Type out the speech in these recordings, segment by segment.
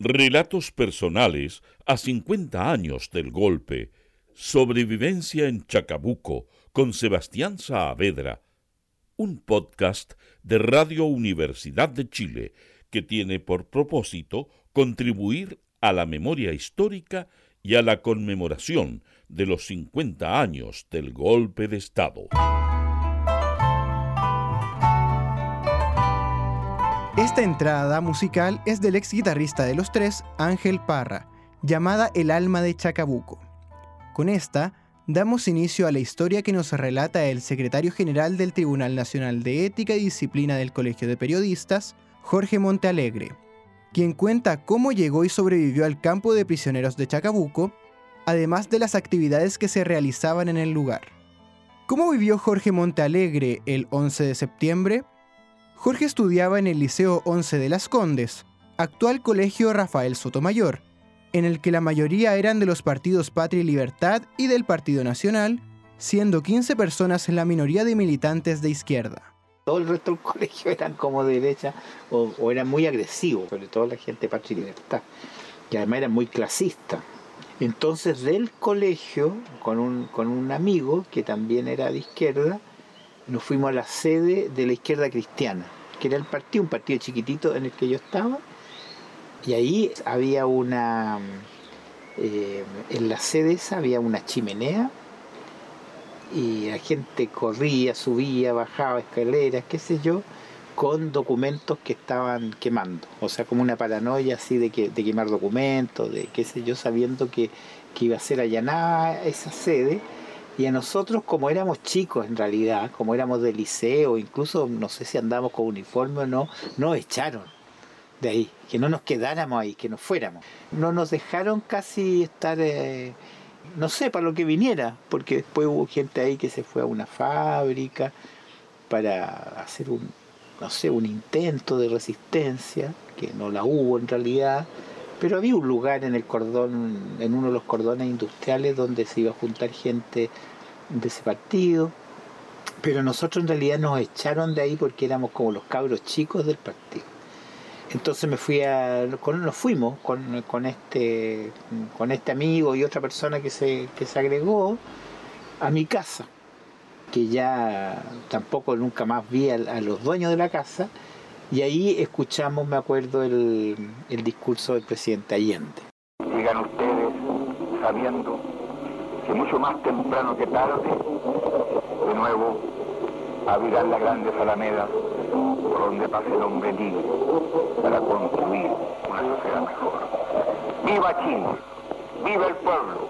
Relatos personales a 50 años del golpe. Sobrevivencia en Chacabuco con Sebastián Saavedra. Un podcast de Radio Universidad de Chile que tiene por propósito contribuir a la memoria histórica y a la conmemoración de los 50 años del golpe de Estado. Esta entrada musical es del ex guitarrista de los tres, Ángel Parra, llamada El alma de Chacabuco. Con esta, damos inicio a la historia que nos relata el secretario general del Tribunal Nacional de Ética y Disciplina del Colegio de Periodistas, Jorge Montealegre, quien cuenta cómo llegó y sobrevivió al campo de prisioneros de Chacabuco, además de las actividades que se realizaban en el lugar. ¿Cómo vivió Jorge Montealegre el 11 de septiembre? Jorge estudiaba en el Liceo 11 de las Condes, actual Colegio Rafael Sotomayor, en el que la mayoría eran de los partidos Patria y Libertad y del Partido Nacional, siendo 15 personas la minoría de militantes de izquierda. Todo el resto del colegio eran como de derecha o, eran muy agresivos, sobre todo la gente Patria y Libertad, que además eran muy clasistas. Entonces del colegio, con un, con un amigo que también era de izquierda, nos fuimos a la sede de la izquierda cristiana, que era el partido, un partido chiquitito en el que yo estaba, y ahí había una, eh, en la sede esa había una chimenea, y la gente corría, subía, bajaba escaleras, qué sé yo, con documentos que estaban quemando, o sea, como una paranoia así de, que, de quemar documentos, de qué sé yo, sabiendo que, que iba a ser allanada esa sede, y a nosotros, como éramos chicos en realidad, como éramos de liceo, incluso no sé si andamos con uniforme o no, nos echaron de ahí, que no nos quedáramos ahí, que nos fuéramos. No nos dejaron casi estar, eh, no sé, para lo que viniera, porque después hubo gente ahí que se fue a una fábrica para hacer un, no sé, un intento de resistencia, que no la hubo en realidad, pero había un lugar en el cordón, en uno de los cordones industriales donde se iba a juntar gente de ese partido. Pero nosotros en realidad nos echaron de ahí porque éramos como los cabros chicos del partido. Entonces me fui a, nos fuimos con, con, este, con este amigo y otra persona que se, que se agregó a mi casa, que ya tampoco nunca más vi a los dueños de la casa, y ahí escuchamos, me acuerdo, el, el discurso del presidente Allende. Sigan ustedes sabiendo que mucho más temprano que tarde, de nuevo abrirán las grandes alamedas por donde pase el hombre libre para construir una sociedad mejor. ¡Viva Chile! ¡Viva el pueblo!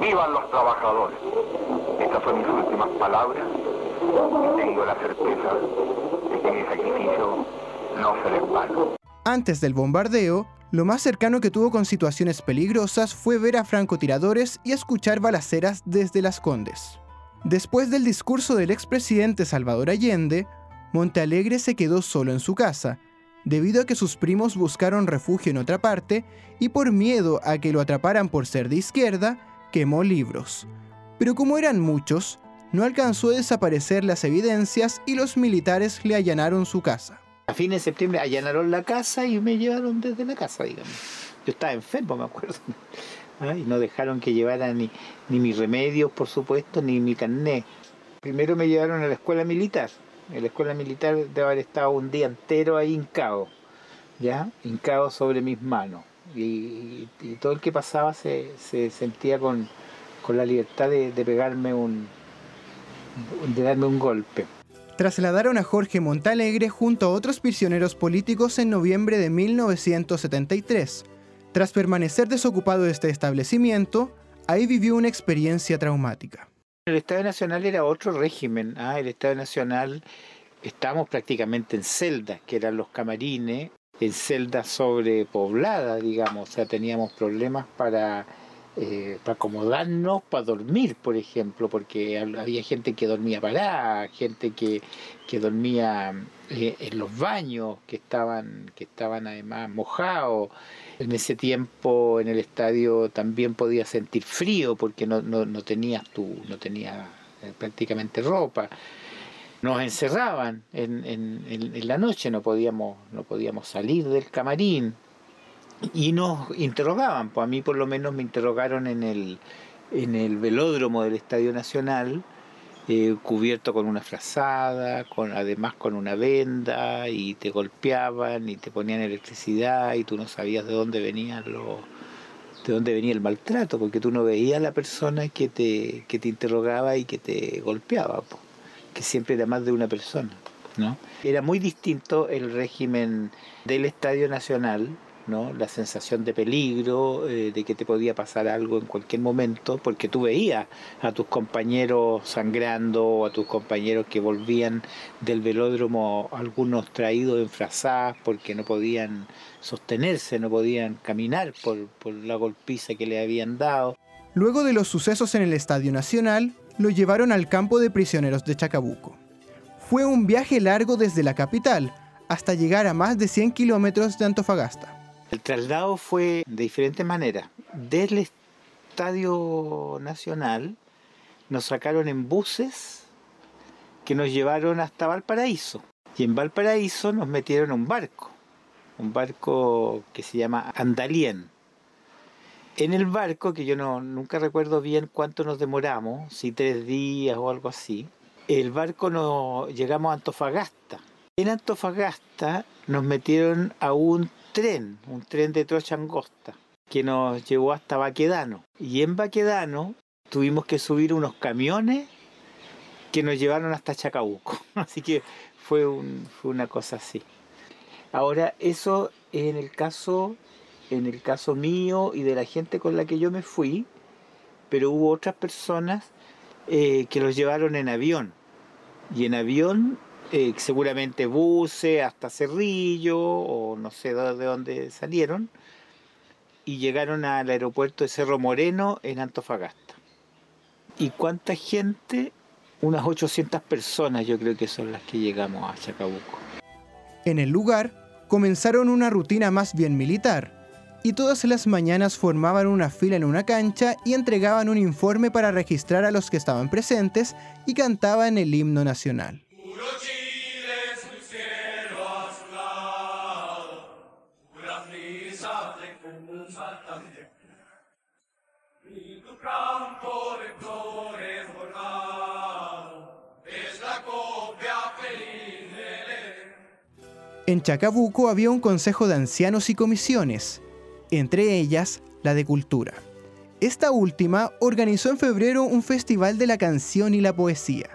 ¡Vivan los trabajadores! Estas son mis últimas palabras y tengo la certeza sacrificio antes del bombardeo, lo más cercano que tuvo con situaciones peligrosas fue ver a francotiradores y escuchar balaceras desde las Condes. Después del discurso del expresidente Salvador Allende, Montealegre se quedó solo en su casa, debido a que sus primos buscaron refugio en otra parte y por miedo a que lo atraparan por ser de izquierda, quemó libros. Pero como eran muchos, no alcanzó a desaparecer las evidencias y los militares le allanaron su casa. A fines de septiembre allanaron la casa y me llevaron desde la casa, digamos. Yo estaba enfermo, me acuerdo. Y no dejaron que llevara ni, ni mis remedios, por supuesto, ni mi carnet. Primero me llevaron a la escuela militar. En la escuela militar de haber estado un día entero ahí hincado, ¿ya? Hincado sobre mis manos. Y, todo el que pasaba se, sentía con, la libertad de, de pegarme un, de darme un golpe trasladaron a Jorge Montalegre junto a otros prisioneros políticos en noviembre de 1973. Tras permanecer desocupado de este establecimiento, ahí vivió una experiencia traumática. El Estado Nacional era otro régimen. ¿ah? El Estado Nacional estábamos prácticamente en celdas, que eran los camarines, en celdas sobrepobladas, digamos. O sea, teníamos problemas para eh, para acomodarnos, para dormir, por ejemplo, porque había gente que dormía parada, gente que, que dormía eh, en los baños, que estaban, que estaban además mojados. En ese tiempo en el estadio también podía sentir frío porque no, no, no tenías tú, no tenía eh, prácticamente ropa. Nos encerraban en, en, en, la noche, no podíamos, no podíamos salir del camarín y nos interrogaban, pues a mí por lo menos me interrogaron en el, en el velódromo del Estadio Nacional, eh, cubierto con una frazada, con, además con una venda, y te golpeaban y te ponían electricidad y tú no sabías de dónde venían los de dónde venía el maltrato, porque tú no veías a la persona que te, que te interrogaba y que te golpeaba, que siempre era más de una persona. ¿no? Era muy distinto el régimen del Estadio Nacional, ¿no? la sensación de peligro, eh, de que te podía pasar algo en cualquier momento, porque tú veías a tus compañeros sangrando, o a tus compañeros que volvían del velódromo, algunos traídos en frazadas porque no podían sostenerse, no podían caminar por, por la golpiza que le habían dado. Luego de los sucesos en el Estadio Nacional, lo llevaron al campo de prisioneros de Chacabuco. Fue un viaje largo desde la capital hasta llegar a más de 100 kilómetros de Antofagasta. El traslado fue de diferentes maneras. Del Estadio Nacional nos sacaron en buses que nos llevaron hasta Valparaíso. Y en Valparaíso nos metieron a un barco, un barco que se llama Andalien. En el barco, que yo no, nunca recuerdo bien cuánto nos demoramos, si tres días o algo así, el barco nos llegamos a Antofagasta. En Antofagasta nos metieron a un tren, un tren de trocha angosta, que nos llevó hasta Baquedano. Y en Baquedano tuvimos que subir unos camiones que nos llevaron hasta Chacabuco. Así que fue, una cosa así. Ahora, eso en el caso, en el caso mío y de la gente con la que yo me fui, pero hubo otras personas eh, que los llevaron en avión. Y en avión eh, seguramente buses hasta Cerrillo o no sé de dónde salieron y llegaron al aeropuerto de Cerro Moreno en Antofagasta. ¿Y cuánta gente? Unas 800 personas yo creo que son las que llegamos a Chacabuco. En el lugar comenzaron una rutina más bien militar y todas las mañanas formaban una fila en una cancha y entregaban un informe para registrar a los que estaban presentes y cantaban el himno nacional. En Chacabuco había un consejo de ancianos y comisiones, entre ellas la de cultura. Esta última organizó en febrero un festival de la canción y la poesía.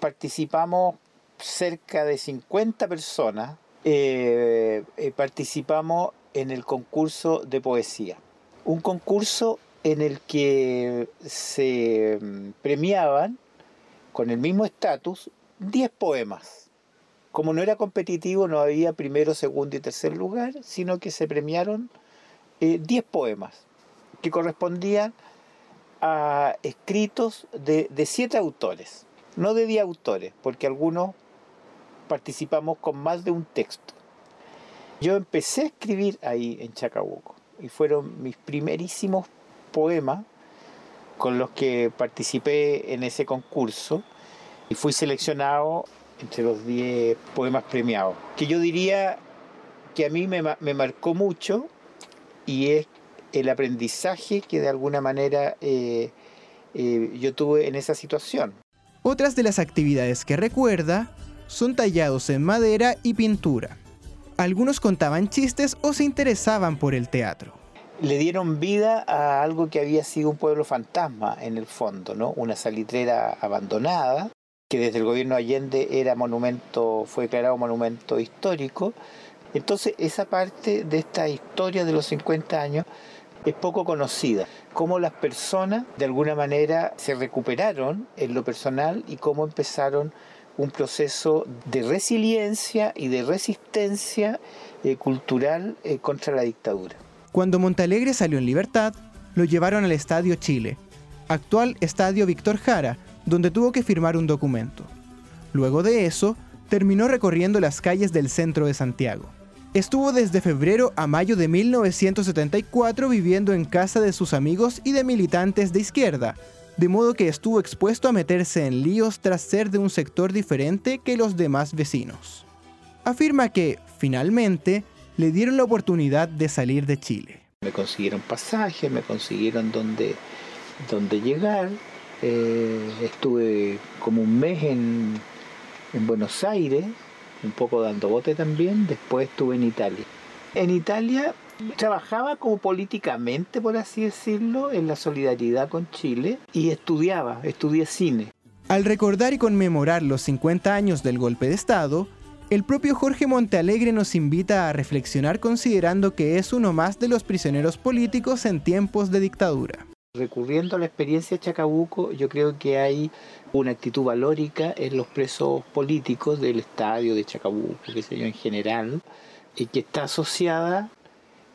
Participamos cerca de 50 personas, eh, eh, participamos en el concurso de poesía. Un concurso en el que se mm, premiaban con el mismo estatus 10 poemas como no era competitivo, no había primero, segundo y tercer lugar, sino que se premiaron 10 eh, poemas que correspondían a escritos de, de siete autores, no de 10 autores, porque algunos participamos con más de un texto. Yo empecé a escribir ahí en Chacabuco y fueron mis primerísimos poemas con los que participé en ese concurso y fui seleccionado entre los 10 poemas premiados, que yo diría que a mí me, marcó mucho y es el aprendizaje que de alguna manera eh, eh, yo tuve en esa situación. Otras de las actividades que recuerda son tallados en madera y pintura. Algunos contaban chistes o se interesaban por el teatro. Le dieron vida a algo que había sido un pueblo fantasma en el fondo, ¿no? Una salitrera abandonada que desde el gobierno Allende era monumento, fue declarado monumento histórico. Entonces esa parte de esta historia de los 50 años es poco conocida. Cómo las personas de alguna manera se recuperaron en lo personal y cómo empezaron un proceso de resiliencia y de resistencia eh, cultural eh, contra la dictadura. Cuando Montalegre salió en libertad, lo llevaron al Estadio Chile, actual Estadio Víctor Jara, donde tuvo que firmar un documento. Luego de eso, terminó recorriendo las calles del centro de Santiago. Estuvo desde febrero a mayo de 1974 viviendo en casa de sus amigos y de militantes de izquierda, de modo que estuvo expuesto a meterse en líos tras ser de un sector diferente que los demás vecinos. Afirma que, finalmente, le dieron la oportunidad de salir de Chile. Me consiguieron pasaje, me consiguieron donde, donde llegar. Eh, estuve como un mes en, en Buenos Aires, un poco dando bote también. Después estuve en Italia. En Italia trabajaba como políticamente, por así decirlo, en la solidaridad con Chile y estudiaba, estudié cine. Al recordar y conmemorar los 50 años del golpe de Estado, el propio Jorge Montealegre nos invita a reflexionar considerando que es uno más de los prisioneros políticos en tiempos de dictadura. Recurriendo a la experiencia de Chacabuco, yo creo que hay una actitud valórica en los presos políticos del estadio de Chacabuco, que sé yo, en general, y que está asociada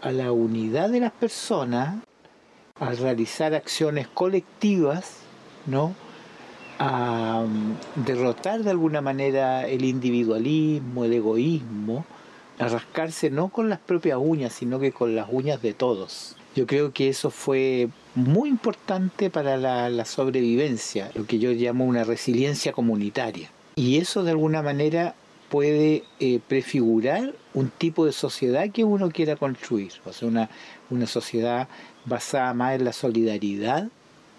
a la unidad de las personas, al realizar acciones colectivas, ¿no? a mm, derrotar de alguna manera el individualismo, el egoísmo, rascarse no con las propias uñas, sino que con las uñas de todos. Yo creo que eso fue muy importante para la, sobrevivencia, lo que yo llamo una resiliencia comunitaria. Y eso de alguna manera puede eh, prefigurar un tipo de sociedad que uno quiera construir, o sea, una, una sociedad basada más en la solidaridad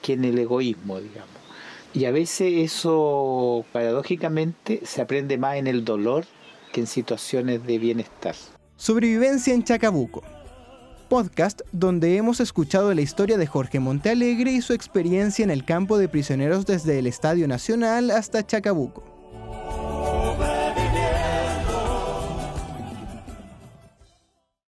que en el egoísmo, digamos. Y a veces eso, paradójicamente, se aprende más en el dolor en situaciones de bienestar. Sobrevivencia en Chacabuco. Podcast donde hemos escuchado la historia de Jorge Montealegre y su experiencia en el campo de prisioneros desde el Estadio Nacional hasta Chacabuco.